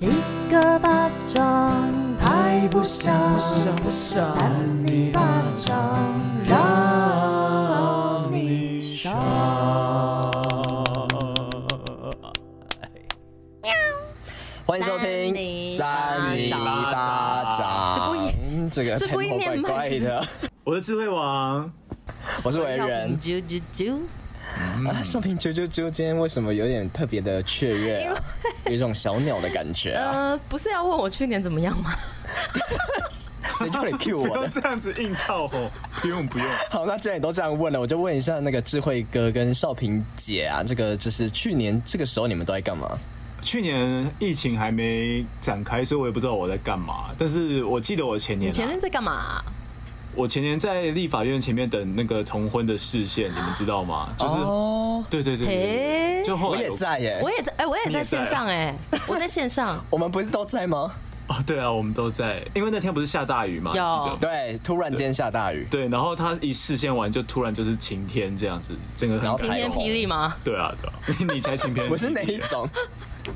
一个巴掌拍不响，扇你巴掌让你爽。欢迎收听三尼巴掌，这个是故意念怪怪的。我是智慧王，我是伟人。啾啾啾。啊，少平啾啾啾，今天为什么有点特别的雀跃啊？有一种小鸟的感觉啊。呃，不是要问我去年怎么样吗？谁叫你 Q 我的？不用这样子硬套哦，不用不用。好，那既然你都这样问了，我就问一下那个智慧哥跟少平姐啊，这个就是去年这个时候你们都在干嘛？去年疫情还没展开，所以我也不知道我在干嘛。但是我记得我前年、啊，前年在干嘛？我前年在立法院前面等那个同婚的视线，你们知道吗？就是，哦、对对对，对，就后来我也在耶，我也在，哎，我也在线上哎，我在线上，我们不是都在吗？哦，对啊，我们都在，因为那天不是下大雨嘛，记得对，突然间下大雨，对，然后他一视线完就突然就是晴天这样子，整个很晴天霹雳吗？对啊，对啊，你才晴天，我是哪一种？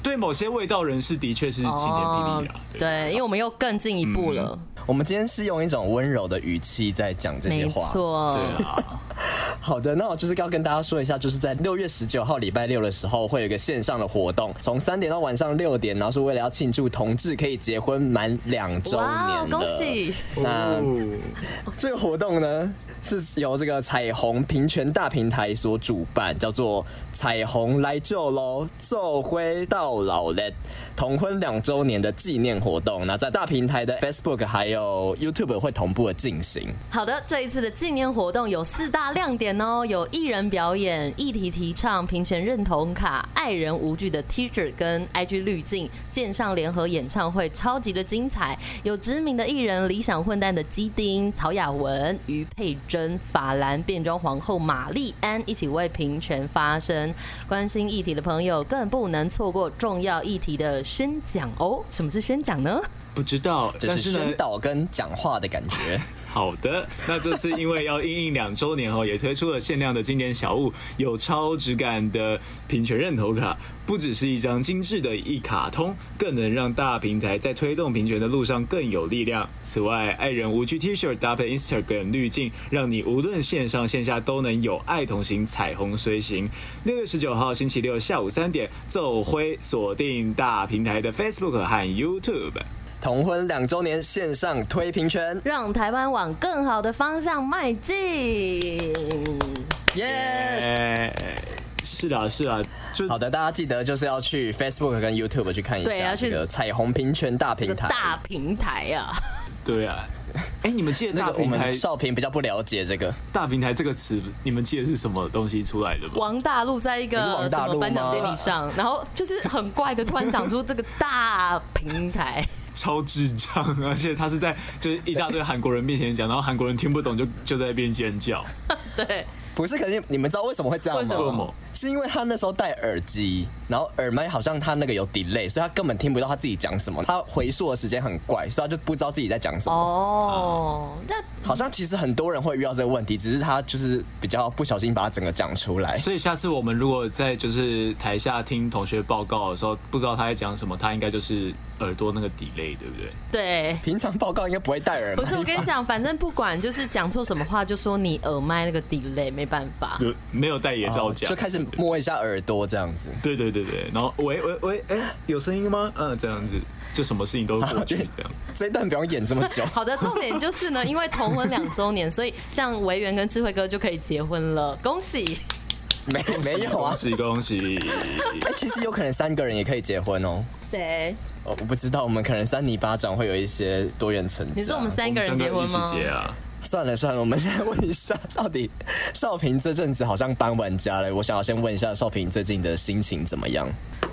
对某些味道人士的确是晴天霹雳啊，对，因为我们又更进一步了。我们今天是用一种温柔的语气在讲这些话，没错，对啊。好的，那我就是要跟大家说一下，就是在六月十九号礼拜六的时候，会有一个线上的活动，从三点到晚上六点，然后是为了要庆祝同志可以结婚满两周年的。恭喜！那这个活动呢，是由这个彩虹平权大平台所主办，叫做“彩虹来就喽，奏灰到老嘞”同婚两周年的纪念活动。那在大平台的 Facebook 还有 YouTube 会同步的进行。好的，这一次的纪念活动有四大亮点哦，有艺人表演、议题提倡、平权认同卡、爱人无惧的 T-shirt 跟 IG 滤镜、线上联合演唱会，超级的精彩。有知名的艺人理想混蛋的基丁、曹雅雯、于佩珍、法兰变装皇后玛丽安一起为平权发声。关心议题的朋友更不能错过重要议题的宣讲哦。什么是宣讲呢？不知道，但是宣导跟讲话的感觉。好的，那这次因为要因应两周年后，也推出了限量的经典小物，有超质感的平权认同卡，不只是一张精致的一卡通，更能让大平台在推动平权的路上更有力量。此外，爱人无惧 T 恤搭配 Instagram 滤镜，让你无论线上线下都能有爱同行，彩虹随行。六月十九号星期六下午三点，奏辉锁定大平台的 Facebook 和 YouTube。同婚两周年线上推平权，让台湾往更好的方向迈进。耶！是啊，是啊。好的，大家记得就是要去 Facebook 跟 YouTube 去看一下这个彩虹平权大平台。大平台啊！对啊。哎，你们记得大平台？我们少平比较不了解这个大平台这个词，你们记得是什么东西出来的吗？王大陆在一个什么颁奖典礼上，然后就是很怪的，突然讲出这个大平台。超智障，而且他是在就是一大堆韩国人面前讲，然后韩国人听不懂就就在那边尖叫。对，不是，可是你们知道为什么会这样吗？为什么？是因为他那时候戴耳机，然后耳麦好像他那个有 delay，所以他根本听不到他自己讲什么。他回溯的时间很怪，所以他就不知道自己在讲什么。哦，那好像其实很多人会遇到这个问题，只是他就是比较不小心把它整个讲出来。所以下次我们如果在就是台下听同学报告的时候，不知道他在讲什么，他应该就是。耳朵那个 delay 对不对？对，平常报告应该不会戴耳麦。不是，我跟你讲，反正不管就是讲错什么话，就说你耳麦那个 delay 没办法，就没有戴眼罩讲，就开始摸一下耳朵这样子。对对对对，然后喂喂喂，哎，有声音吗？嗯，这样子，就什么事情都过去这样。这一段不用演这么久。好的，重点就是呢，因为同婚两周年，所以像维园跟智慧哥就可以结婚了，恭喜！没没有啊，恭喜恭喜！哎，其实有可能三个人也可以结婚哦。谁？哦，我不知道，我们可能三尼巴掌会有一些多元成长。你说我们三个人结婚吗？啊、算了算了，我们现在问一下，到底少平这阵子好像搬完家了。我想要先问一下少平最近的心情怎么样？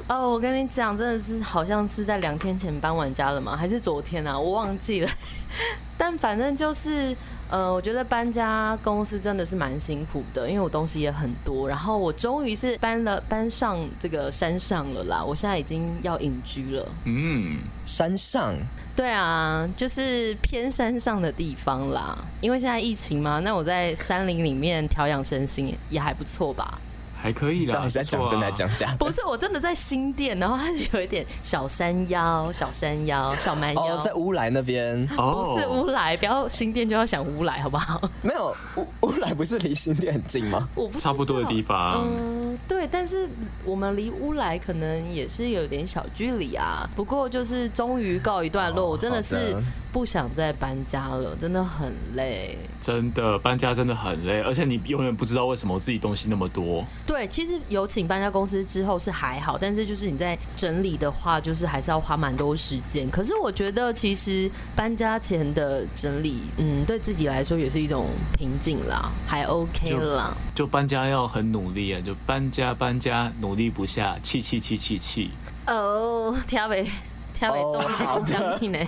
哦，我跟你讲，真的是好像是在两天前搬完家了吗？还是昨天啊？我忘记了。但反正就是。呃，我觉得搬家公司真的是蛮辛苦的，因为我东西也很多。然后我终于是搬了搬上这个山上了啦，我现在已经要隐居了。嗯，山上？对啊，就是偏山上的地方啦。因为现在疫情嘛，那我在山林里面调养身心也还不错吧。还可以啦。到底是在讲真的讲假？不是，我真的在新店，然后它有一点小山腰、小山腰、小蛮腰，在乌来那边。不是乌来，不要新店就要想乌来，好不好？没有乌乌来不是离新店很近吗？我不差不多的地方。嗯，对，但是我们离乌来可能也是有点小距离啊。不过就是终于告一段落，我真的是不想再搬家了，真的很累。真的搬家真的很累，而且你永远不知道为什么自己东西那么多。对，其实有请搬家公司之后是还好，但是就是你在整理的话，就是还是要花蛮多时间。可是我觉得其实搬家前的整理，嗯，对自己来说也是一种平静啦，还 OK 啦。就搬家要很努力啊，就搬家搬家努力不下，气气气气气。哦，挑尾挑尾都好奖品呢。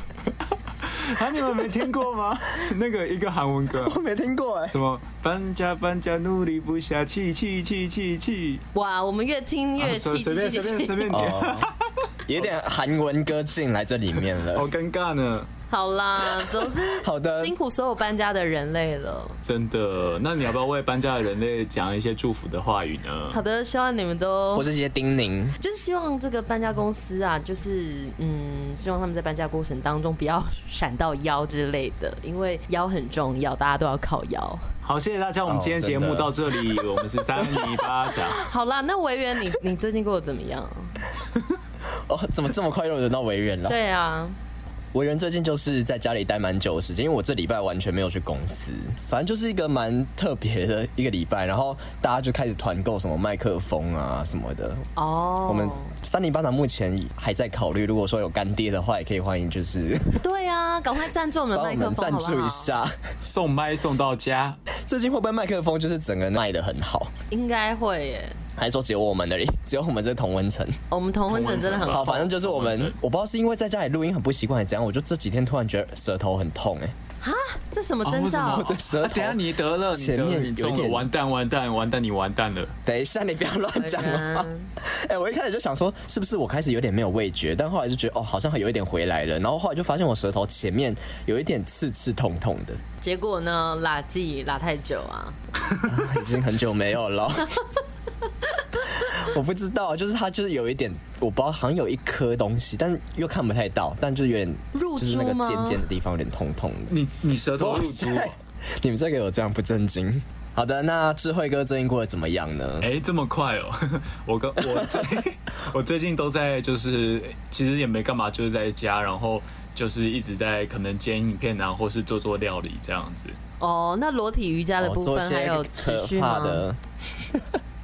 啊！你们没听过吗？那个一个韩文歌，我没听过哎。什么搬家搬家努力不下，气气气气气。哇！我们越听越气气气。随便随便随便点。有点韩文歌进来这里面了，好尴尬呢。好啦，总之好的，辛苦所有搬家的人类了。真的，那你要不要为搬家的人类讲一些祝福的话语呢？好的，希望你们都我是一些叮咛，就是希望这个搬家公司啊，就是嗯，希望他们在搬家过程当中不要闪到腰之类的，因为腰很重要，大家都要靠腰。好，谢谢大家，我们今天节目到这里，哦、我们是三尼巴掌。好啦，那维园，你你最近过得怎么样？哦，怎么这么快又轮到维园了？对啊。我人最近就是在家里待蛮久的时间，因为我这礼拜完全没有去公司，反正就是一个蛮特别的一个礼拜。然后大家就开始团购什么麦克风啊什么的。哦，我们三零班长目前还在考虑，如果说有干爹的话，也可以欢迎，就是 对啊，赶快赞助我们麦克风，赞助一下，送麦送到家。最近会不会麦克风就是整个卖的很好？应该会耶。还是说只有我们那里，只有我们这同温层？我们同温层真的很好，反正就是我们，我不知道是因为在家里录音很不习惯，还是怎样，我就这几天突然觉得舌头很痛，哎，哈，这什么征兆？我的舌头，等下你得了，前面有点完蛋，完蛋，完蛋，你完蛋了。等一下，你不要乱讲了。哎，我一开始就想说，是不是我开始有点没有味觉，但后来就觉得，哦，好像有一点回来了。然后后来就发现我舌头前面有一点刺刺痛痛的。结果呢，拉记拉太久啊，已经很久没有了。我不知道，就是它就是有一点，我不知道，好像有一颗东西，但又看不太到，但就有点，就是那个尖尖的地方有点痛痛的。你你舌头露珠？你们这个有这样不正经？好的，那智慧哥最近过得怎么样呢？哎、欸，这么快哦！我跟我最 我最近都在，就是其实也没干嘛，就是在家，然后就是一直在可能剪影片啊，或是做做料理这样子。哦，那裸体瑜伽的部分还有持续吗？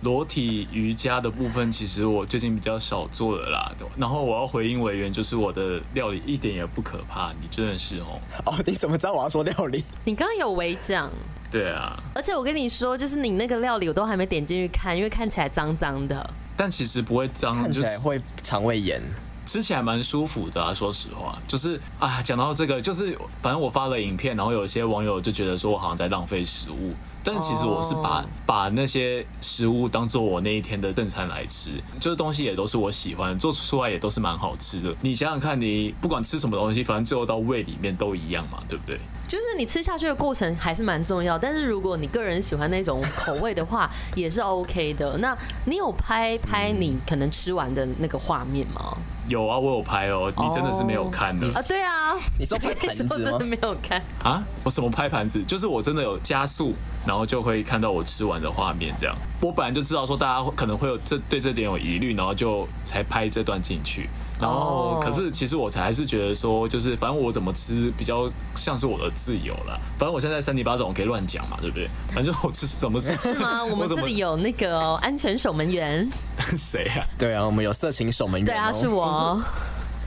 裸体瑜伽的部分，其实我最近比较少做了啦。然后我要回应委员，就是我的料理一点也不可怕，你真的是哦。哦，你怎么知道我要说料理？你刚刚有微讲。对啊。而且我跟你说，就是你那个料理，我都还没点进去看，因为看起来脏脏的。但其实不会脏，看起来会肠胃炎。吃起来蛮舒服的啊，说实话，就是啊，讲到这个，就是反正我发了影片，然后有一些网友就觉得说我好像在浪费食物。但其实我是把把那些食物当做我那一天的正餐来吃，就是东西也都是我喜欢，做出来也都是蛮好吃的。你想想看，你不管吃什么东西，反正最后到胃里面都一样嘛，对不对？就是你吃下去的过程还是蛮重要，但是如果你个人喜欢那种口味的话，也是 OK 的。那你有拍拍你可能吃完的那个画面吗？有啊，我有拍哦。你真的是没有看的啊？对啊，你说拍盘子吗？真的没有看啊？我什么拍盘子？就是我真的有加速，然后就会看到我吃完的画面。这样，我本来就知道说大家可能会有这对这点有疑虑，然后就才拍这段进去。然后，可是其实我才还是觉得说，就是反正我怎么吃比较像是我的自由了。反正我现在三尼巴掌我可以乱讲嘛，对不对？反正我吃怎么吃是吗？我们这里有那个安全守门员，谁呀？对啊，我们有色情守门员，对啊，是我。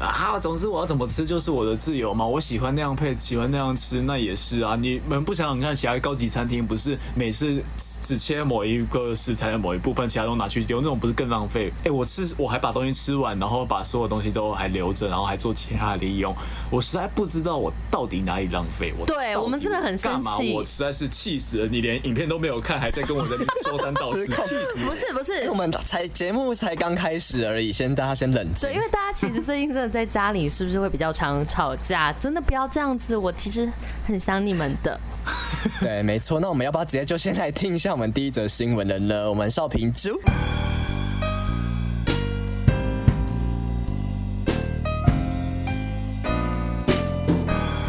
啊，总之我要怎么吃就是我的自由嘛，我喜欢那样配，喜欢那样吃，那也是啊。你们不想想看，其他高级餐厅不是每次只切某一个食材的某一部分，其他都拿去丢，那种不是更浪费？哎，我吃我还把东西吃完，然后把所有东西都还留着，然后还做其他的利用，我实在不知道我到底哪里浪费。我对我们真的很生气，我实在是气死了！你连影片都没有看，还在跟我在说三道四，气死！不是不是，我们才节目才刚开始而已，先大家先冷静。对，因为大家其实最近真的。在家里是不是会比较常吵架？真的不要这样子，我其实很想你们的。对，没错。那我们要不要直接就先来听一下我们第一则新闻了呢？我们少平猪。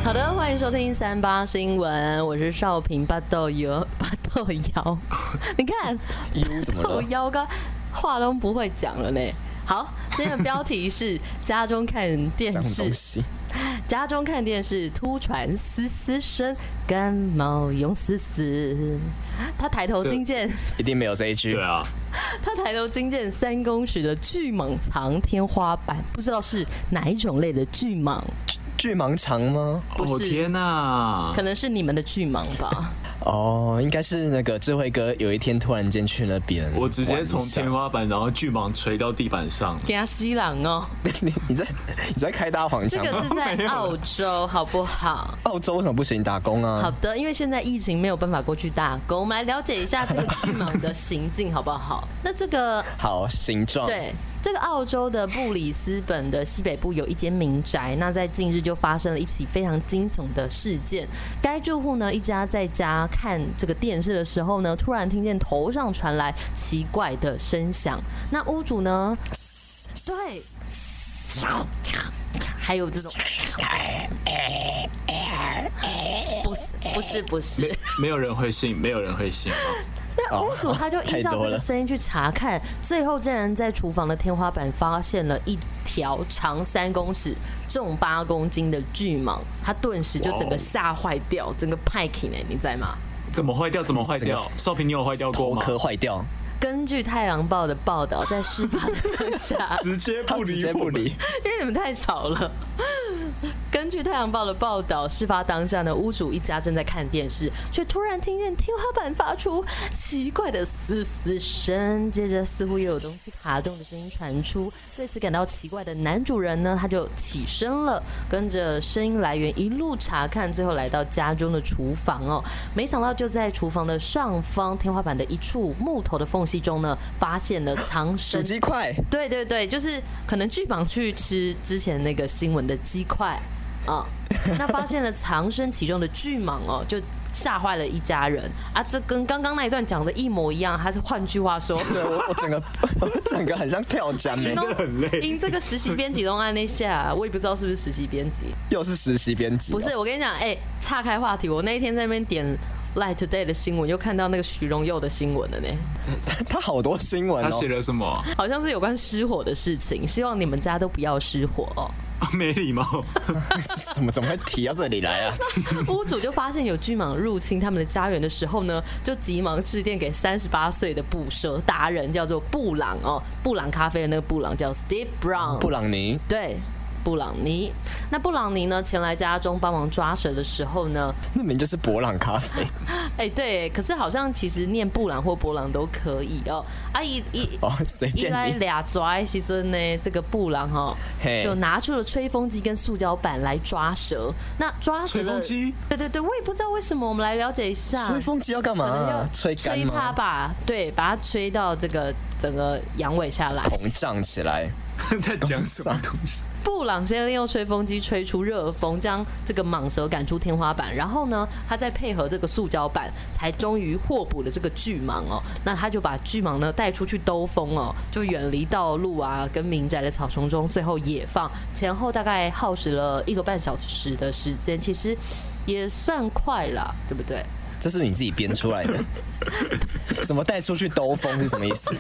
好的，欢迎收听三八新闻，我是少平八豆油 八豆妖。你看，豆妖哥话都不会讲了呢。好，今天的标题是家中看电视，家中看电视突传嘶嘶声，感冒用嘶嘶。他抬头惊见，一定没有这一句。对啊，他抬头惊见三公尺的巨蟒藏天花板，不知道是哪一种类的巨蟒。巨蟒长吗？不是，哦天哪，可能是你们的巨蟒吧。哦，应该是那个智慧哥有一天突然间去那边，我直接从天花板，然后巨蟒垂到地板上，给他吸狼哦。你 你在你在开大黄腔？这个是在 澳洲，好不好？澳洲为什么不行打工啊？好的，因为现在疫情没有办法过去打工，我们来了解一下这个巨蟒的行径，好不好？那这个好形状，对。这个澳洲的布里斯本的西北部有一间民宅，那在近日就发生了一起非常惊悚的事件。该住户呢，一家在家看这个电视的时候呢，突然听见头上传来奇怪的声响。那屋主呢，对，还有这种，不是不是不是，没没有人会信，没有人会信啊。那屋主他就依照这个声音去查看，最后竟然在厨房的天花板发现了一条长三公尺、重八公斤的巨蟒，他顿时就整个吓坏掉，整个派 k 呢？你在吗？怎么坏掉？怎么坏掉？少平，你有坏掉过吗？头壳坏掉。根据《太阳报》的报道，在事发的当下，直接不理，直接不理，因为你们太吵了。根据《太阳报》的报道，事发当下呢，屋主一家正在看电视，却突然听见天花板发出奇怪的嘶嘶声，接着似乎又有东西卡动的声音传出。对此感到奇怪的男主人呢，他就起身了，跟着声音来源一路查看，最后来到家中的厨房哦。没想到就在厨房的上方天花板的一处木头的缝隙中呢，发现了藏身鸡块。对对对，就是可能巨蟒去吃之前那个新闻的鸡块。啊、哦，那发现了藏身其中的巨蟒哦，就吓坏了一家人啊！这跟刚刚那一段讲的一模一样，还是换句话说，对我我整个 我整个很像跳江，真的很累。因这个实习编辑都按那下，我也不知道是不是实习编辑，又是实习编辑。不是，我跟你讲，哎、欸，岔开话题，我那一天在那边点 Light Today 的新闻，又看到那个许荣佑的新闻了呢。他好多新闻、哦，他写了什么？好像是有关失火的事情，希望你们家都不要失火哦。没礼貌，怎么怎么会提到这里来啊？屋主就发现有巨蟒入侵他们的家园的时候呢，就急忙致电给三十八岁的捕蛇达人，叫做布朗哦，布朗咖啡的那个布朗叫 Steve Brown，布朗尼，对。布朗尼，那布朗尼呢？前来家中帮忙抓蛇的时候呢，那名就是博朗咖啡。哎、欸，对，可是好像其实念布朗或博朗都可以哦。阿姨一哦，随便。一来俩抓的时阵呢，这个布朗哈、哦、就拿出了吹风机跟塑胶板来抓蛇。那抓蛇的，对对对，我也不知道为什么，我们来了解一下。吹风机要干嘛、啊？要吹吹它吧，对，把它吹到这个整个阳痿下来，膨胀起来。在讲什么东西？布朗先利用吹风机吹出热风，将这个蟒蛇赶出天花板。然后呢，他再配合这个塑胶板，才终于获捕了这个巨蟒哦。那他就把巨蟒呢带出去兜风哦，就远离道路啊，跟民宅的草丛中，最后野放。前后大概耗时了一个半小时的时间，其实也算快了，对不对？这是你自己编出来的？什么带出去兜风是什么意思？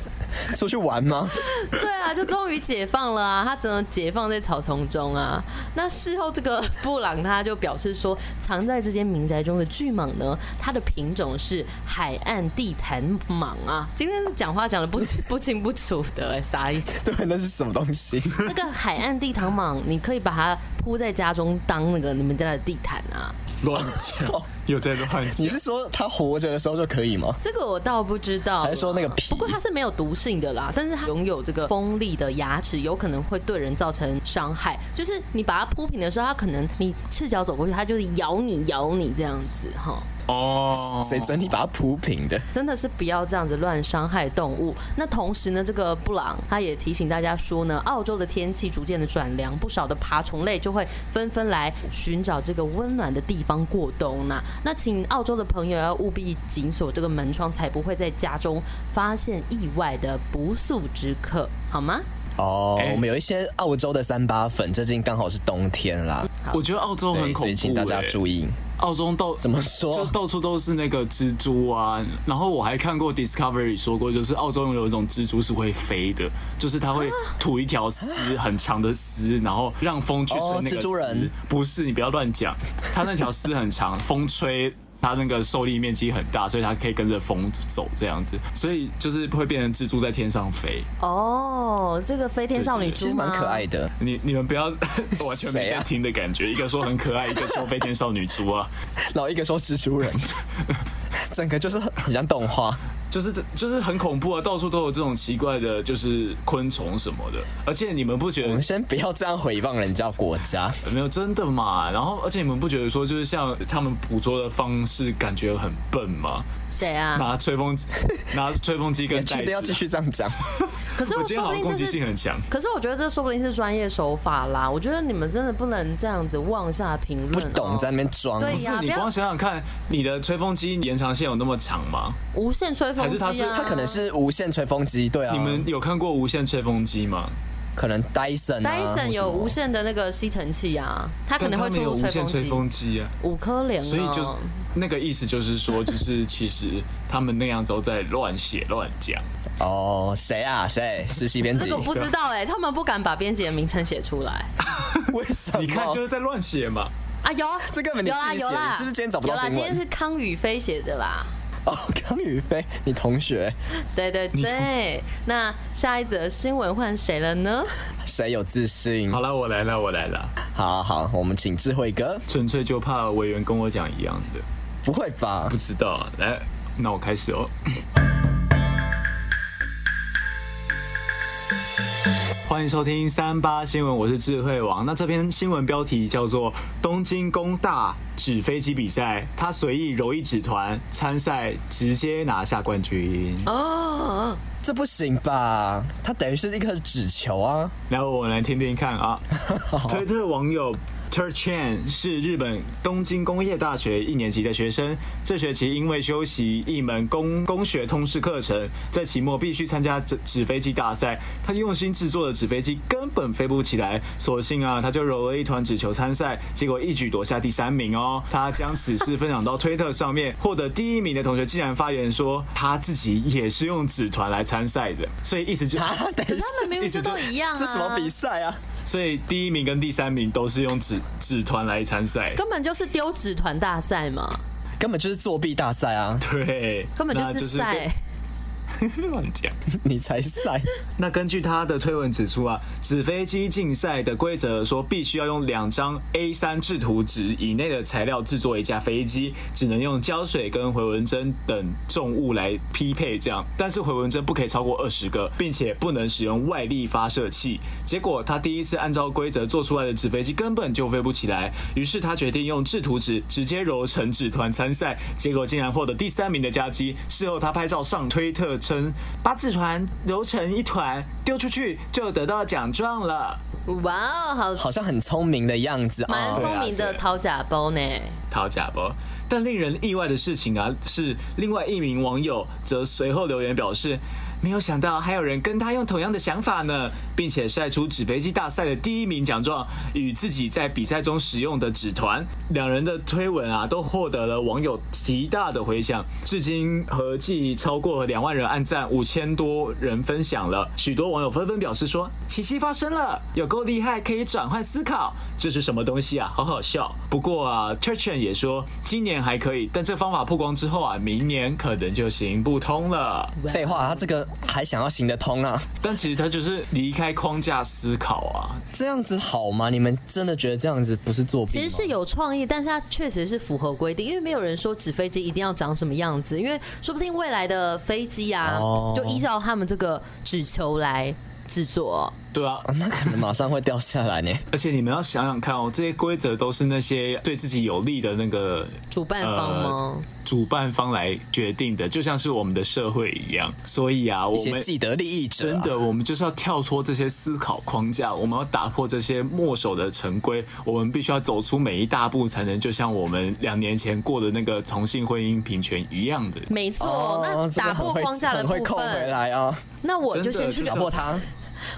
出去玩吗？对啊，就终于解放了啊！他只能解放在草丛中啊。那事后这个布朗他就表示说，藏在这间民宅中的巨蟒呢，它的品种是海岸地毯蟒啊。今天讲话讲的不不清不楚的，哎，啥意思？对，那是什么东西？那个海岸地毯蟒，你可以把它铺在家中当那个你们家的地毯啊。乱讲。又在乱讲。你是说他活着的时候就可以吗？这个我倒不知道。还是说那个皮？不过它是没有毒性的啦，但是它拥有这个锋利的牙齿，有可能会对人造成伤害。就是你把它铺平的时候，它可能你赤脚走过去，它就是咬你咬你这样子哈。哦，谁准你把它铺平的？真的是不要这样子乱伤害动物。那同时呢，这个布朗他也提醒大家说呢，澳洲的天气逐渐的转凉，不少的爬虫类就会纷纷来寻找这个温暖的地方过冬呢。那请澳洲的朋友要务必紧锁这个门窗，才不会在家中发现意外的不速之客，好吗？哦，我们有一些澳洲的三八粉，最近刚好是冬天啦。我觉得澳洲很恐怖，所以请大家注意。澳洲到怎么说？就到处都是那个蜘蛛啊。然后我还看过 Discovery 说过，就是澳洲有一种蜘蛛是会飞的，就是它会吐一条丝很长的丝，然后让风去吹那个丝。蜘蛛人不是，你不要乱讲，它那条丝很长，风吹。它那个受力面积很大，所以它可以跟着风走这样子，所以就是会变成蜘蛛在天上飞。哦，这个飞天少女猪其实蛮可爱的。你你们不要完全没在听的感觉，啊、一个说很可爱，一个说飞天少女猪啊，然后 一个说蜘蛛人，整个就是很像动画。就是就是很恐怖啊，到处都有这种奇怪的，就是昆虫什么的。而且你们不觉得？我们先不要这样诽谤人家国家，没有真的嘛。然后，而且你们不觉得说，就是像他们捕捉的方式，感觉很笨吗？谁啊？拿吹风机，拿吹风机跟袋子。确定要继续这样讲？可是我今天好像攻击性很强。可是我觉得这说不定是专业手法啦。我觉得你们真的不能这样子妄下评论。不懂在那边装。对呀，不是你光想想看，你的吹风机延长线有那么长吗？无线吹风机啊。还是它是它可能是无线吹风机？对啊。你们有看过无线吹风机吗？可能 Dyson。Dyson 有无线的那个吸尘器啊，它可能会出无线吹风机啊。五颗连。所以就是。那个意思就是说，就是其实他们那样都在乱写乱讲。哦，谁啊？谁？实习编辑？这个不知道哎、欸，他们不敢把编辑的名称写出来。为什么？你看就是在乱写嘛。啊有，这个有啊有啊，是不是今天找不到新闻？有啦，今天是康宇飞写的啦。哦，康宇飞，你同学？对对对。那下一则新闻换谁了呢？谁有自信？好了，我来了，我来了。好好，我们请智慧哥。纯粹就怕委员跟我讲一样的。不会吧？不知道。来，那我开始哦。欢迎收听三八新闻，我是智慧王。那这篇新闻标题叫做“东京工大纸飞机比赛，他随意揉一纸团参赛，直接拿下冠军”。哦，这不行吧？他等于是一颗纸球啊！来，我来听听看啊。推特网友。Ter Chen 是日本东京工业大学一年级的学生，这学期因为修习一门工工学通识课程，在期末必须参加纸纸飞机大赛。他用心制作的纸飞机根本飞不起来，索性啊，他就揉了一团纸球参赛，结果一举夺下第三名哦。他将此事分享到推特上面，获得第一名的同学竟然发言说，他自己也是用纸团来参赛的，所以意思就是，他们明明是都一样啊，这什么比赛啊？所以第一名跟第三名都是用纸纸团来参赛，根本就是丢纸团大赛嘛，根本就是作弊大赛啊！对，根本就是赛。乱讲，你才赛。那根据他的推文指出啊，纸飞机竞赛的规则说，必须要用两张 A3 制图纸以内的材料制作一架飞机，只能用胶水跟回纹针等重物来匹配这样，但是回纹针不可以超过二十个，并且不能使用外力发射器。结果他第一次按照规则做出来的纸飞机根本就飞不起来，于是他决定用制图纸直接揉成纸团参赛，结果竟然获得第三名的佳绩。事后他拍照上推特。把纸团揉成一团丢出去，就得到奖状了。哇哦，好，好像很聪明的样子，蛮聪明的掏假包呢。掏假包，但令人意外的事情啊，是另外一名网友则随后留言表示。没有想到还有人跟他用同样的想法呢，并且晒出纸飞机大赛的第一名奖状与自己在比赛中使用的纸团。两人的推文啊，都获得了网友极大的回响，至今合计超过两万人按赞，五千多人分享了。许多网友纷纷表示说：“奇迹发生了，有够厉害，可以转换思考。这是什么东西啊？好好笑。”不过啊，Turchin 也说今年还可以，但这方法曝光之后啊，明年可能就行不通了。废话，他这个。还想要行得通啊？但其实他就是离开框架思考啊，这样子好吗？你们真的觉得这样子不是作弊？其实是有创意，但是它确实是符合规定，因为没有人说纸飞机一定要长什么样子，因为说不定未来的飞机啊，就依照他们这个纸球来制作。对啊，那可能马上会掉下来呢。而且你们要想想看哦，这些规则都是那些对自己有利的那个主办方吗？呃，主办方来决定的，就像是我们的社会一样。所以啊，我们既得利益者啊，真的，我们就是要跳脱这些思考框架，我们要打破这些墨守的成规，我们必须要走出每一大步，才能就像我们两年前过的那个同性婚姻平权一样的。没错，那打破框架的部分，会扣回来啊。那我就先去打破它。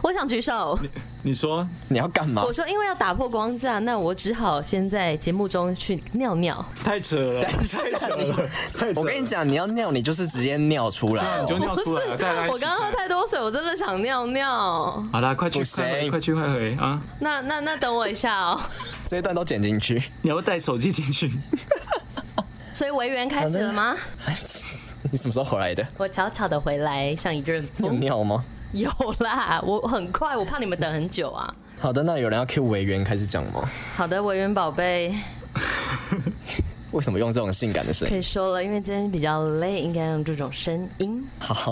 我想举手。你，你说你要干嘛？我说因为要打破光架，那我只好先在节目中去尿尿。太扯了，太扯了，太扯了！我跟你讲，你要尿，你就是直接尿出来，你就尿出来了。我刚刚喝太多水，我真的想尿尿。好啦，快去快回，快去快回啊！那那那等我一下哦。这一段都剪进去，你要带手机进去。所以维园开始了吗？你什么时候回来的？我悄悄的回来，像一阵风。有尿吗？有啦，我很快，我怕你们等很久啊。好的，那有人要 Q 委员开始讲吗？好的，委员宝贝。为什么用这种性感的声音？可以说了，因为今天比较累，应该用这种声音。好。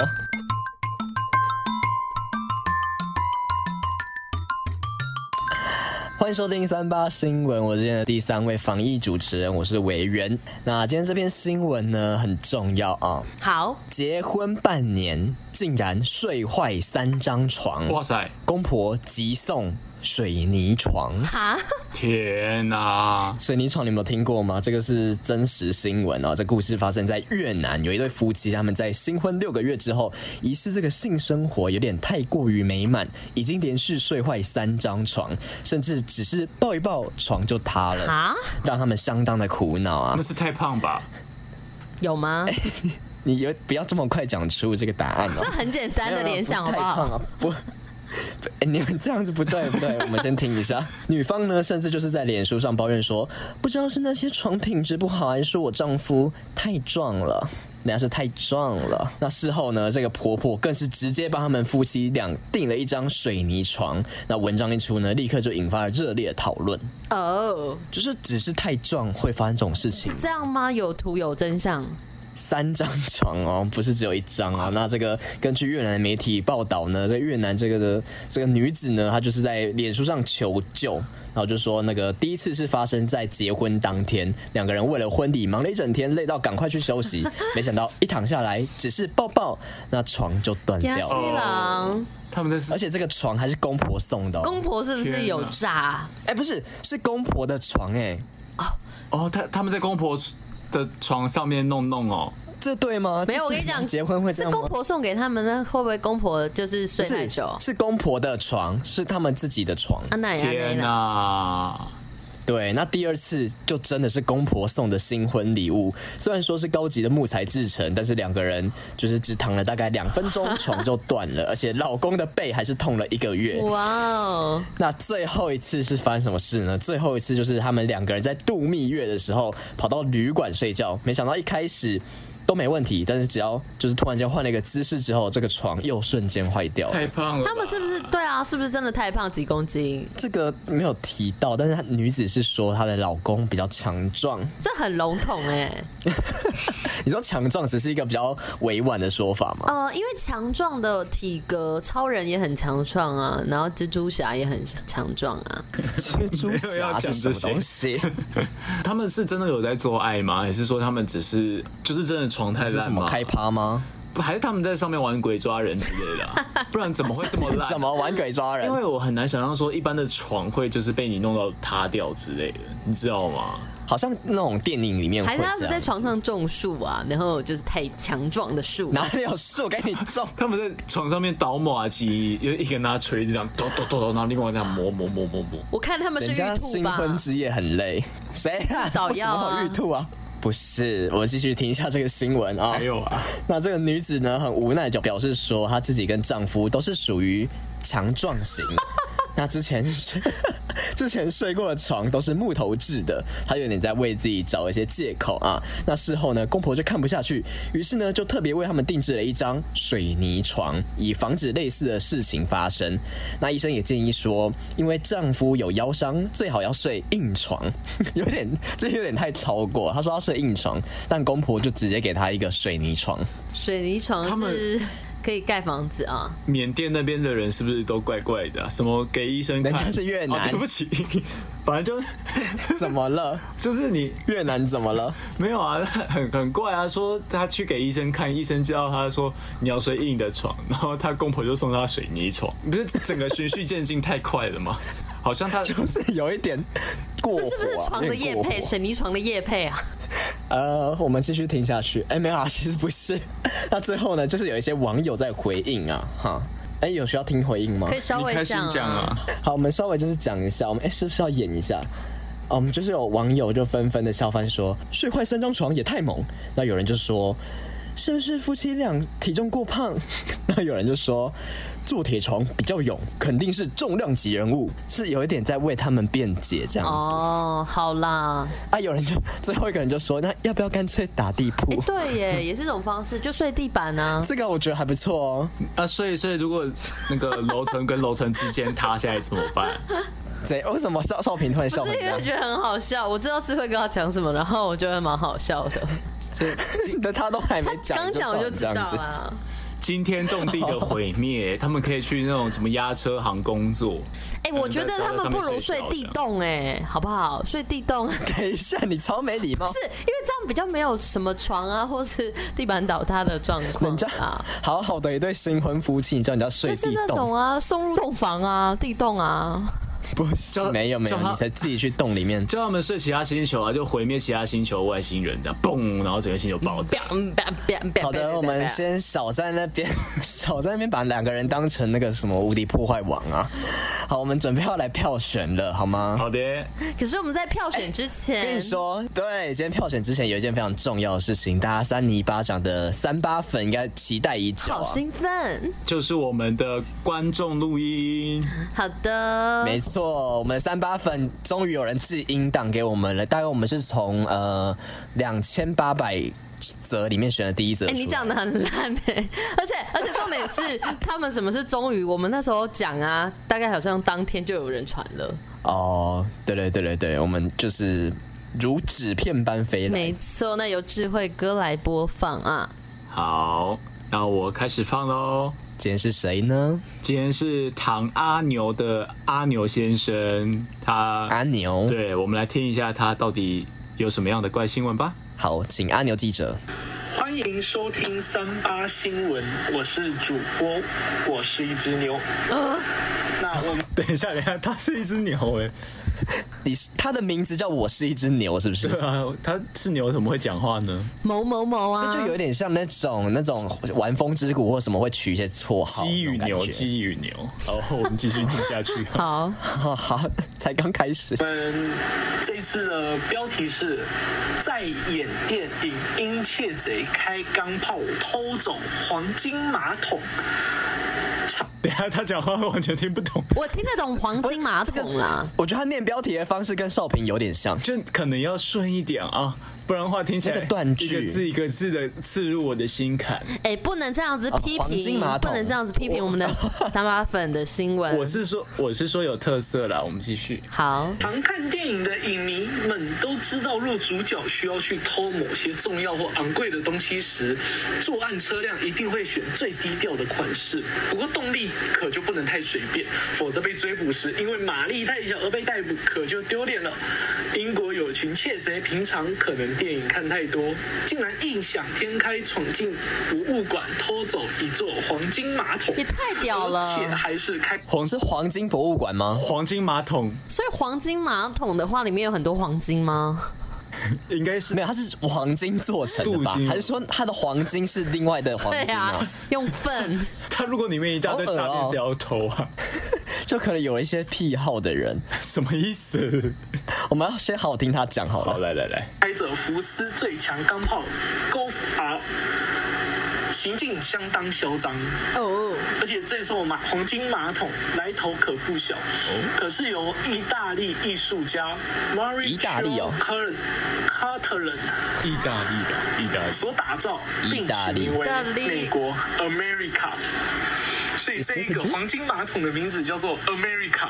欢迎收听三八新闻，我是今天的第三位防疫主持人，我是委员。那今天这篇新闻呢，很重要啊。好，结婚半年竟然睡坏三张床，哇塞！公婆急送。水泥床哈，天哪！水泥床你们有听过吗？这个是真实新闻哦。这故事发生在越南，有一对夫妻，他们在新婚六个月之后，疑似这个性生活有点太过于美满，已经连续睡坏三张床，甚至只是抱一抱床就塌了，啊，让他们相当的苦恼啊。那是太胖吧？有吗？欸、你有不要这么快讲出这个答案哦。这很简单的联想，好不好？太胖啊，不。欸、你们这样子不对不对，我们先听一下。女方呢，甚至就是在脸书上抱怨说，不知道是那些床品质不好，还是说我丈夫太壮了，人家是太壮了。那事后呢，这个婆婆更是直接帮他们夫妻俩订了一张水泥床。那文章一出呢，立刻就引发了热烈讨论。哦、oh.，就是只是太壮会发生这种事情？是这样吗？有图有真相。三张床哦，不是只有一张啊。那这个根据越南媒体报道呢，在越南这个的这个女子呢，她就是在脸书上求救，然后就说那个第一次是发生在结婚当天，两个人为了婚礼忙了一整天，累到赶快去休息，没想到一躺下来只是抱抱，那床就断掉了。哦，他们在，而且这个床还是公婆送的哦。公婆是不是有诈？哎，不是，是公婆的床哎。哦哦，他他们在公婆。的床上面弄弄哦，这对吗？没有，我跟你讲，结婚会？是公婆送给他们的，会不会公婆就是睡太久？是公婆的床，是他们自己的床。天哪！对，那第二次就真的是公婆送的新婚礼物，虽然说是高级的木材制成，但是两个人就是只躺了大概两分钟，床就断了，而且老公的背还是痛了一个月。哇哦！那最后一次是发生什么事呢？最后一次就是他们两个人在度蜜月的时候跑到旅馆睡觉，没想到一开始。都没问题，但是只要就是突然间换了一个姿势之后，这个床又瞬间坏掉了。太胖了，他们是不是对啊？是不是真的太胖？几公斤？这个没有提到，但是女子是说她的老公比较强壮。这很笼统哎。你说强壮只是一个比较委婉的说法吗？呃，因为强壮的体格，超人也很强壮啊，然后蜘蛛侠也很强壮啊。蜘蛛侠是什么东西？他们是真的有在做爱吗？还是说他们只是就是真的？床太烂吗？是什么开趴吗？不，还是他们在上面玩鬼抓人之类的、啊？不然怎么会这么烂？怎么玩鬼抓人？因为我很难想象说一般的床会就是被你弄到塌掉之类的，你知道吗？好像那种电影里面会，还是他们在床上种树啊？然后就是太强壮的树，哪里有树给你种？他们在床上面倒马机，有一个拿锤子这样 咚咚咚咚，然后另外一样磨磨磨磨磨。我看他们是玉兔吧？新婚之夜很累，谁啊？倒药啊？玉兔啊？不是，我继续听一下这个新闻啊。还有啊，那这个女子呢，很无奈就表示说，她自己跟丈夫都是属于强壮型。那之前是 之前睡过的床都是木头制的，他有点在为自己找一些借口啊。那事后呢，公婆就看不下去，于是呢就特别为他们定制了一张水泥床，以防止类似的事情发生。那医生也建议说，因为丈夫有腰伤，最好要睡硬床，有点这有点太超过。他说要睡硬床，但公婆就直接给他一个水泥床。水泥床是。可以盖房子啊！缅甸那边的人是不是都怪怪的、啊？什么给医生看？人家是越南，哦、对不起，反正就 怎么了？就是你越南怎么了？没有啊，很很怪啊！说他去给医生看，医生知道他说你要睡硬的床，然后他公婆就送他水泥床，不是整个循序渐进太快了吗？好像他就是有一点过这是不是床的叶配？水泥床的叶配啊？呃，我们继续听下去。哎，没有啊，其实不是。那最后呢，就是有一些网友在回应啊，哈。哎，有需要听回应吗？可以稍微讲啊。好，我们稍微就是讲一下，我们哎，是不是要演一下？我们就是有网友就纷纷的笑翻说，睡坏三张床也太猛。那有人就说，是不是夫妻俩体重过胖？那有人就说。坐铁床比较勇，肯定是重量级人物，是有一点在为他们辩解这样子。哦，好啦，啊，有人就最后一个人就说，那要不要干脆打地铺？欸，对耶，也是这种方式，就睡地板呢。这个我觉得还不错哦。啊，所以所以如果那个楼层跟楼层之间塌下来怎么办？谁为什么少少平突然笑？是因为觉得很好笑。我知道智慧哥要讲什么，然后我觉得蛮好笑的。那他都还没讲，刚讲我就知道了。惊天动地的毁灭，他们可以去那种什么押车行工作。哎、欸，我觉得他们不如睡地洞，哎，好不好？睡地洞。等一下，你超没礼貌。是因为这样比较没有什么床啊，或是地板倒塌的状况啊。好好的一对新婚夫妻，你知道你要睡地洞？就是那种啊，送入洞房啊，地洞啊。不是，没有没有，你才自己去洞里面，叫他们睡其他星球啊，就毁灭其他星球外星人这样，嘣，然后整个星球爆炸。好的，我们先少在那边，少在那边把两个人当成那个什么无敌破坏王啊。好，我们准备要来票选了，好吗？好的。可是我们在票选之前，跟你说，对，今天票选之前有一件非常重要的事情，大家三尼巴掌的三八粉应该期待已久，好兴奋，就是我们的观众录音。好的，没错。错，我们三八粉终于有人寄音档给我们了。大概我们是从呃两千八百则里面选的第一则。哎，你讲的很烂哎！而且而且重点是，他们什么是终于？我们那时候讲啊，大概好像当天就有人传了。哦，对对对对对，我们就是如纸片般飞来。没错，那由智慧哥来播放啊。好，那我开始放喽。今天是谁呢？今天是唐阿牛的阿牛先生，他阿牛，对，我们来听一下他到底有什么样的怪新闻吧。好，请阿牛记者。欢迎收听三八新闻，我是主播，我是一只牛。啊、那我们 等一下，等一下，他是一只牛哎。你他的名字叫我是一只牛，是不是？对啊，他是牛怎么会讲话呢？某某某啊，这就有点像那种那种玩风之谷或什么会取一些绰号。鸡与牛，鸡与牛。好，我们继续听下去。好，好，好，才刚开始。嗯，这一次的标题是在演电影《因窃贼开钢炮偷走黄金马桶》。等下，他讲话会完全听不懂。我听得懂黄金马桶啦。我觉得他念标题的方式跟少平有点像，就可能要顺一点啊。不然的话听起来一个断句，一个字一个字的刺入我的心坎。哎、欸，不能这样子批评，不能这样子批评我们的三八粉的新闻。我是说，我是说有特色啦。我们继续。好，常看电影的影迷们都知道，若主角需要去偷某些重要或昂贵的东西时，作案车辆一定会选最低调的款式。不过动力可就不能太随便，否则被追捕时，因为马力太小而被逮捕，可就丢脸了。英国有群窃贼，平常可能。电影看太多，竟然异想天开闯进博物馆偷走一座黄金马桶，也太屌了！而且还是开黄是黄金博物馆吗？黄金马桶，所以黄金马桶的话，里面有很多黄金吗？应该是没有，它是黄金做成的吧？还是说它的黄金是另外的黄金啊？用粪？它如果里面一大堆大便是要偷啊？就可能有一些癖好的人，什么意思？我们要先好好听他讲好了。好，来来来，开着福斯最强钢炮 Golf R，行径相当嚣张哦。而且这艘马黄金马桶来头可不小，可是由意大利艺术家 Maurizio Cattelan 意大利的意大利所打造，并取名为美国 America。所以这一个黄金马桶的名字叫做 America。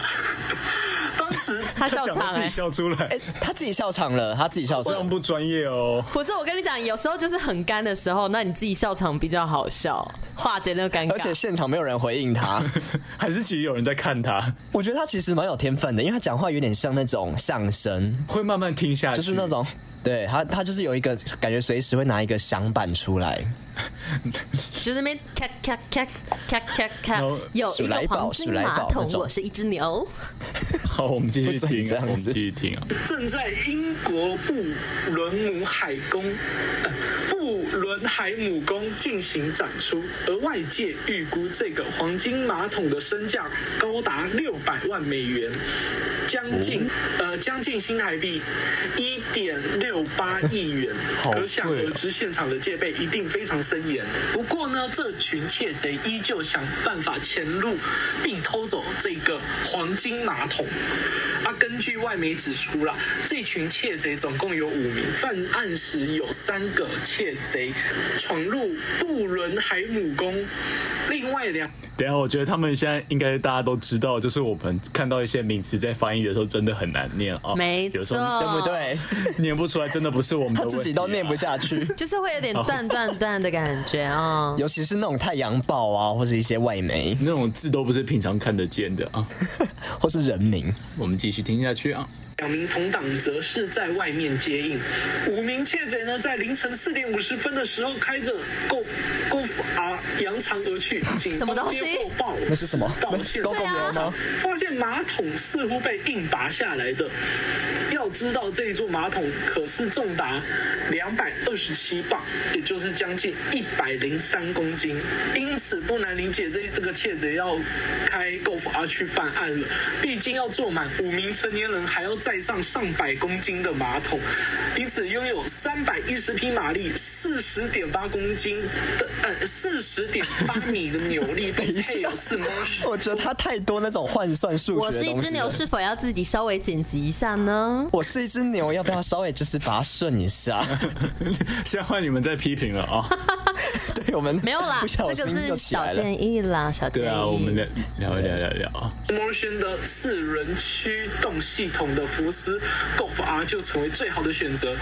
当时 他笑场、欸，他自己笑出来，哎、欸，他自己笑场了，他自己笑场，这样不专业哦。不是，我跟你讲，有时候就是很干的时候，那你自己笑场比较好笑，化解那个尴尬。而且现场没有人回应他，还是其实有人在看他。我觉得他其实蛮有天分的，因为他讲话有点像那种相声，会慢慢听下去，就是那种。对他，他就是有一个感觉，随时会拿一个响板出来，就是那边咔咔咔咔咔咔，有一个黄金马桶，我是一只牛。好，我们继续听，我们继续听啊。正在英国布伦姆海宫，布伦海姆宫进行展出，而外界预估这个黄金马桶的身价高达六百万美元，将近呃将近新台币一点六。六八亿元，可想而知，现场的戒备一定非常森严。不过呢，这群窃贼依旧想办法潜入，并偷走这个黄金马桶。啊，根据外媒指出啦，这群窃贼总共有五名，犯案时有三个窃贼闯入布伦海姆宫，另外两。等下，我觉得他们现在应该大家都知道，就是我们看到一些名词在翻译的时候，真的很难念啊。没错，对不对？念不出来，真的不是我们的，啊，自己都念不下去，就是会有点断断断的感觉啊。尤其是那种太阳报啊，或是一些外媒，那种字都不是平常看得见的啊，或是人名。我们继续听下去啊。两名同党则是在外面接应，五名窃贼呢，在凌晨四点五十分的时候开着 Golf Golf R 扬长而去。警方接获报，那是什么？到现场发现马桶似乎被硬拔下来的。要知道这一座马桶可是重达两百二十七磅，也就是将近一百零三公斤。因此不难理解这这个窃贼要开 Golf R 去犯案了。毕竟要坐满五名成年人，还要再。上上百公斤的马桶，因此拥有三百一十匹马力、四十点八公斤的呃四十点八米的扭力，配有四摩。我觉得他太多那种换算数学。我是一只牛，是否要自己稍微剪辑一下呢？我是一只牛，要不要稍微就是把它顺一下？现在换你们在批评了啊！对我们没有啦，这个是小建议啦，小建议。对啊，我们聊聊聊聊聊啊。摩轩的四轮驱动系统的福斯 Golf R 就成为最好的选择。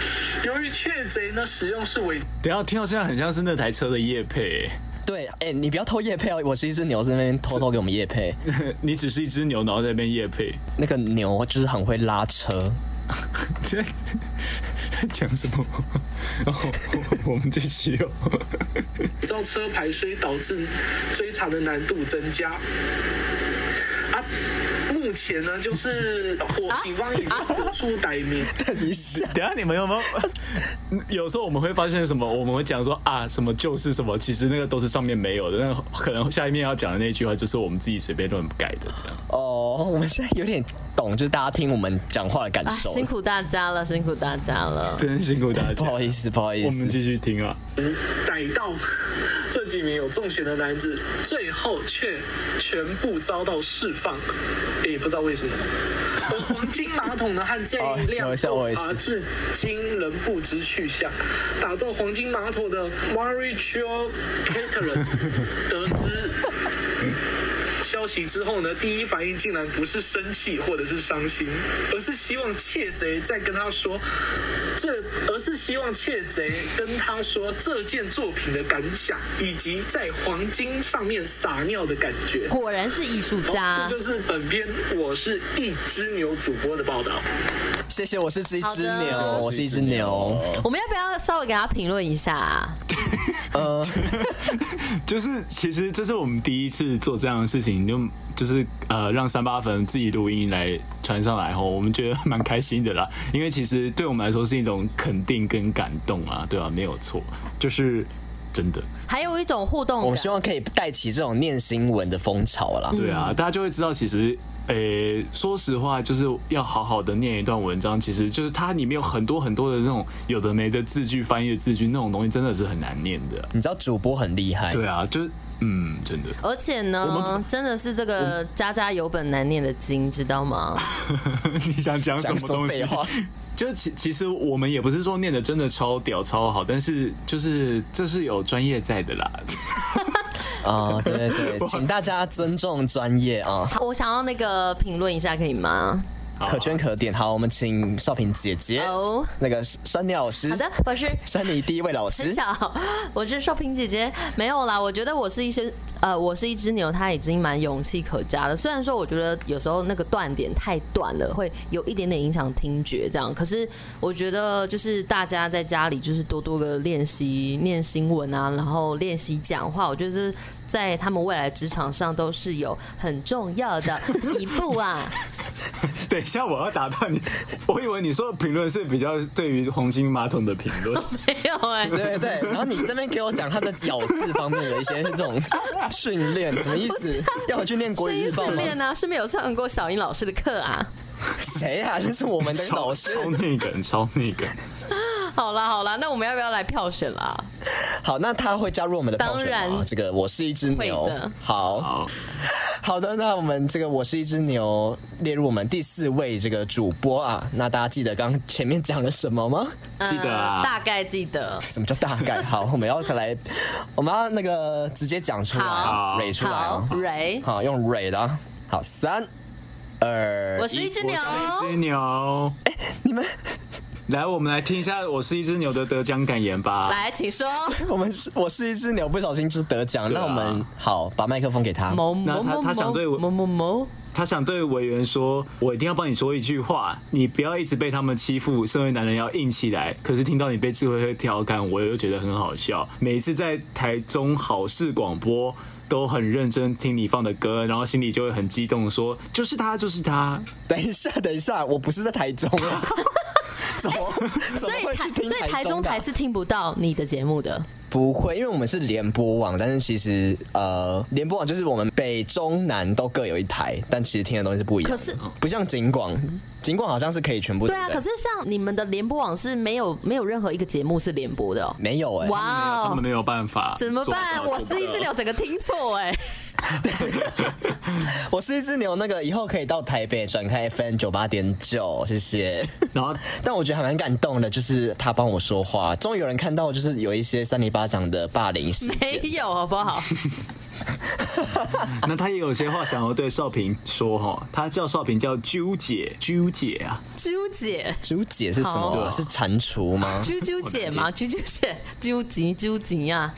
由于窃贼呢使用是伪，等下听到现在很像是那台车的叶配。对，哎、欸，你不要偷叶配哦！我是一只牛，在那边偷偷给我们叶配。你只是一只牛，然后在那边叶配。那个牛就是很会拉车。在 在讲什么？然后我们继续哦。造车牌，虽导致追查的难度增加。啊，目前呢，就是火警方已经火速逮捕。等一下，等下你们有没有？有时候我们会发现什么？我们会讲说啊，什么就是什么，其实那个都是上面没有的。那可能下一面要讲的那句话，就是我们自己随便乱改的这样。哦，我们现在有点懂，就是大家听我们讲话的感受。辛苦大家了，辛苦大家了，真辛苦大家。不好意思，不好意思，我们继续听啊。逮到这几名有重嫌的男子，最后却全部遭到释放，也不知道为什么。而黄金马桶呢，和这一辆啊，至今仍不知去向。打造黄金马桶的 Maurizio Cattelan 得知消息之后呢，第一反应竟然不是生气或者是伤心，而是希望窃贼再跟他说这，而是希望窃贼跟他说这件作品的感想，以及在黄金上面撒尿的感觉。果然是艺术家。这就是本篇我是一只牛主播的报道。谢谢，我是一只牛，我是一只牛。我们要不要稍微给他评论一下啊？呃，就是其实这是我们第一次做这样的事情，就就是呃让三八粉自己录音来传上来后，我们觉得蛮开心的啦。因为其实对我们来说是一种肯定跟感动啊，对啊，没有错，就是真的。还有一种互动，我们希望可以带起这种念新闻的风潮啦。对啊，大家就会知道其实。诶、欸，说实话，就是要好好的念一段文章，其实就是它里面有很多很多的那种有的没的字句、翻译的字句，那种东西真的是很难念的。你知道主播很厉害，对啊，就是嗯，真的。而且呢，真的是这个家家有本难念的经，知道吗？你想讲什么东西？就其其实我们也不是说念的真的超屌超好，但是就是这是有专业在的啦。啊、哦，对对 对，请大家尊重专业啊！好，我想要那个评论一下，可以吗？可圈可点。好，我们请少平姐姐。哦，那个珊妮老师。好的，我是珊妮第一位老师。小，我是少平姐姐。没有啦，我觉得我是一只呃，我是一只牛，它已经蛮勇气可嘉了。虽然说我觉得有时候那个断点太短了，会有一点点影响听觉，这样。可是我觉得就是大家在家里就是多多的练习念新闻啊，然后练习讲话，我觉得是在他们未来职场上都是有很重要的 一步啊。等一下，我要打断你。我以为你说的评论是比较对于黄金马桶的评论，没有哎、欸。对对对，然后你这边给我讲他的咬字方面的一些这种训练，什么意思？要我去念国语日报吗？训练呢？是没有上过小英老师的课啊？谁啊？就是我们的老师。超那个，超那个。好啦好啦，那我们要不要来票选啦？好，那他会加入我们的票选吗？当然，这个我是一只牛。好。好好的，那我们这个我是一只牛列入我们第四位这个主播啊。那大家记得刚刚前面讲了什么吗？记得啊，大概记得。什么叫大概？好，我们要来，我们要那个直接讲出来，蕊出来，蕊，好，用蕊的。好，三二，我是一只牛，我是一只牛。哎，你们。来，我们来听一下《我是一只牛》的得奖感言吧。来，请说。我们是我是一只牛，不小心就得奖。啊、那我们好，把麦克风给他。那他他想对我某某某，他想对委员说：“我一定要帮你说一句话，你不要一直被他们欺负。身为男人要硬起来。可是听到你被智慧会调侃，我又觉得很好笑。每一次在台中好事广播，都很认真听你放的歌，然后心里就会很激动，说：就是他，就是他。等一下，等一下，我不是在台中啊。”怎么？所以台所以台中台是听不到你的节目的。不会，因为我们是联播网，但是其实呃，联播网就是我们北中南都各有一台，但其实听的东西是不一样的。可是不像景广，景广好像是可以全部。对啊，可是像你们的联播网是没有没有任何一个节目是联播的。哦，没有哎、欸，哇、wow，他们没有办法，怎么办？我是一只牛，整个听错哎。我是一只牛，那个以后可以到台北转开 FM 九八点九，谢谢。然后，但我觉得还蛮感动的，就是他帮我说话，终于有人看到，就是有一些三零八掌的霸凌事件，没有好不好？那他也有些话想要对少平说哈，他叫少平叫啾姐，啾姐啊，啾姐，啾姐是什么？是蟾蜍吗？啾啾姐吗？啾啾姐，啾吉啾吉呀。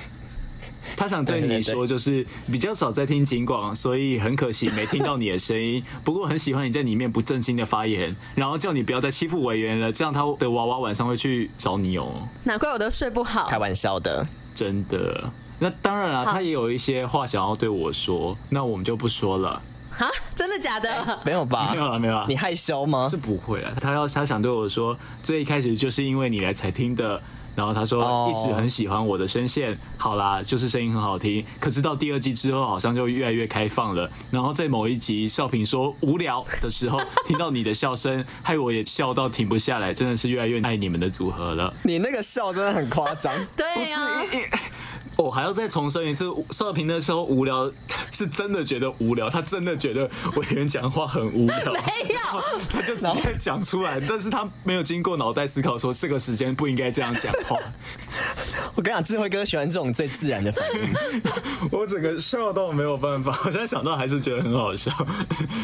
他想对你说，就是比较少在听警广，所以很可惜没听到你的声音。不过很喜欢你在里面不正经的发言，然后叫你不要再欺负委员了，这样他的娃娃晚上会去找你哦。难怪我都睡不好。开玩笑的，真的。那当然了，他也有一些话想要对我说，那我们就不说了。哈，真的假的？没有吧？没有了，没有了。你害羞吗？是不会了。他要他想对我说，最一开始就是因为你来才听的。然后他说一直很喜欢我的声线，好啦，就是声音很好听。可是到第二季之后，好像就越来越开放了。然后在某一集少平说无聊的时候，听到你的笑声，害我也笑到停不下来，真的是越来越爱你们的组合了。你那个笑真的很夸张，对呀、啊。我还要再重申一次，少平那时候无聊，是真的觉得无聊，他真的觉得委员讲话很无聊，没有，他就直接讲出来，但是他没有经过脑袋思考，说这个时间不应该这样讲话。我跟你讲，智慧哥喜欢这种最自然的反应，我整个笑到没有办法，我现在想到还是觉得很好笑。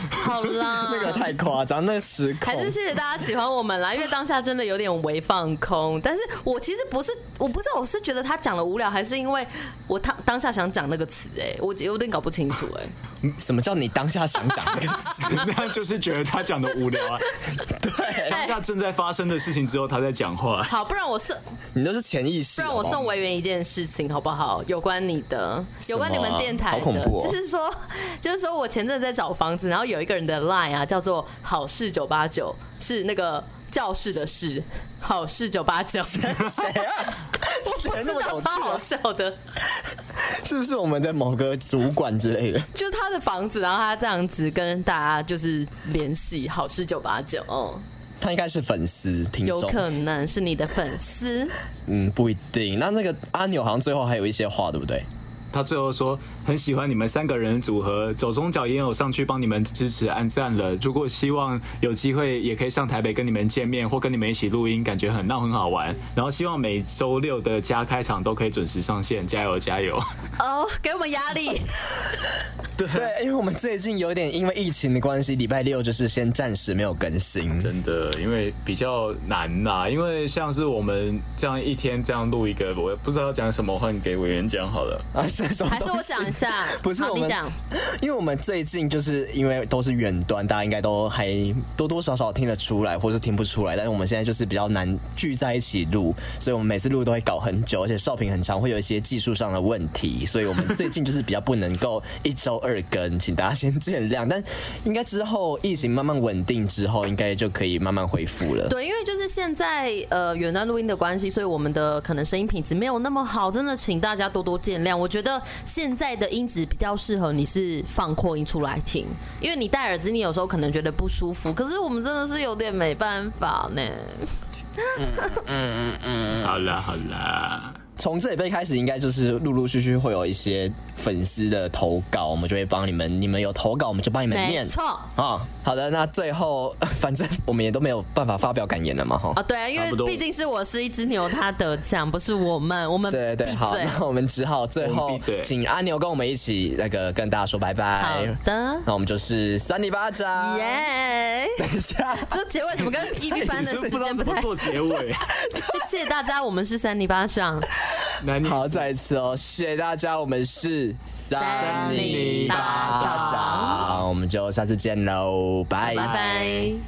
好啦，那个太夸张，那个时空还是谢谢大家喜欢我们啦，因为当下真的有点微放空，但是我其实不是，我不知道我是觉得他讲了无聊，还是因为。我当当下想讲那个词，哎，我有点搞不清楚，哎，什么叫你当下想讲那个词？那就是觉得他讲的无聊啊。对，当下正在发生的事情之后，他在讲话。好，不然我送你都是潜意识。不然我送委员一件事情好不好？有关你的，有关你们电台的，好恐怖哦，就是说，就是说我前阵在找房子，然后有一个人的 line 啊，叫做好事九八九，是那个。教室的事，好事九八九，谁啊？我不知道，超好笑的。是不是我们的某个主管之类的？就是他的房子，然后他这样子跟大家就是联系，好事九八九。他应该是粉丝，听众有可能是你的粉丝。嗯，不一定。那那个阿牛好像最后还有一些话，对不对？他最后说很喜欢你们三个人组合，走中角也有上去帮你们支持按赞了。如果希望有机会也可以上台北跟你们见面，或跟你们一起录音，感觉很闹很好玩。然后希望每周六的加开场都可以准时上线，加油加油！哦，oh, 给我们压力。对，因为我们最近有点因为疫情的关系，礼拜六就是先暂时没有更新。真的，因为比较难呐。因为像是我们这样一天这样录一个，我也不知道要讲什么，换给委员讲好了。啊，是什么？还是我想一下？不是我们讲，因为我们最近就是因为都是远端，大家应该都还多多少少听得出来，或是听不出来。但是我们现在就是比较难聚在一起录，所以我们每次录都会搞很久，而且少平很长会有一些技术上的问题，所以我们最近就是比较不能够一周二更，请大家先见谅。但应该之后疫情慢慢稳定之后，应该就可以慢慢恢复了。对，因为就是现在呃远端录音的关系，所以我们的可能声音品质没有那么好，真的请大家多多见谅。我觉得现在的音质比较适合你是放扩音出来听，因为你戴耳机，你有时候可能觉得不舒服。可是我们真的是有点没办法呢。嗯嗯嗯嗯，好了好了。从这里边开始，应该就是陆陆续续会有一些粉丝的投稿，我们就会帮你们。你们有投稿，我们就帮你们念。没错。啊，好的。那最后，反正我们也都没有办法发表感言了嘛，哈。啊，对啊，因为毕竟是我是一只牛，他得奖，不是我们。我们对对对，好，那我们只好最后请阿牛跟我们一起那个跟大家说拜拜。好的。那我们就是三里巴掌。耶。等一下，这结尾怎么跟 EP 班的时间不太？做结尾。谢谢大家，我们是三里巴掌。好，再一次哦，谢谢大家，我们是三零八。家长，我们就下次见喽，拜。拜拜。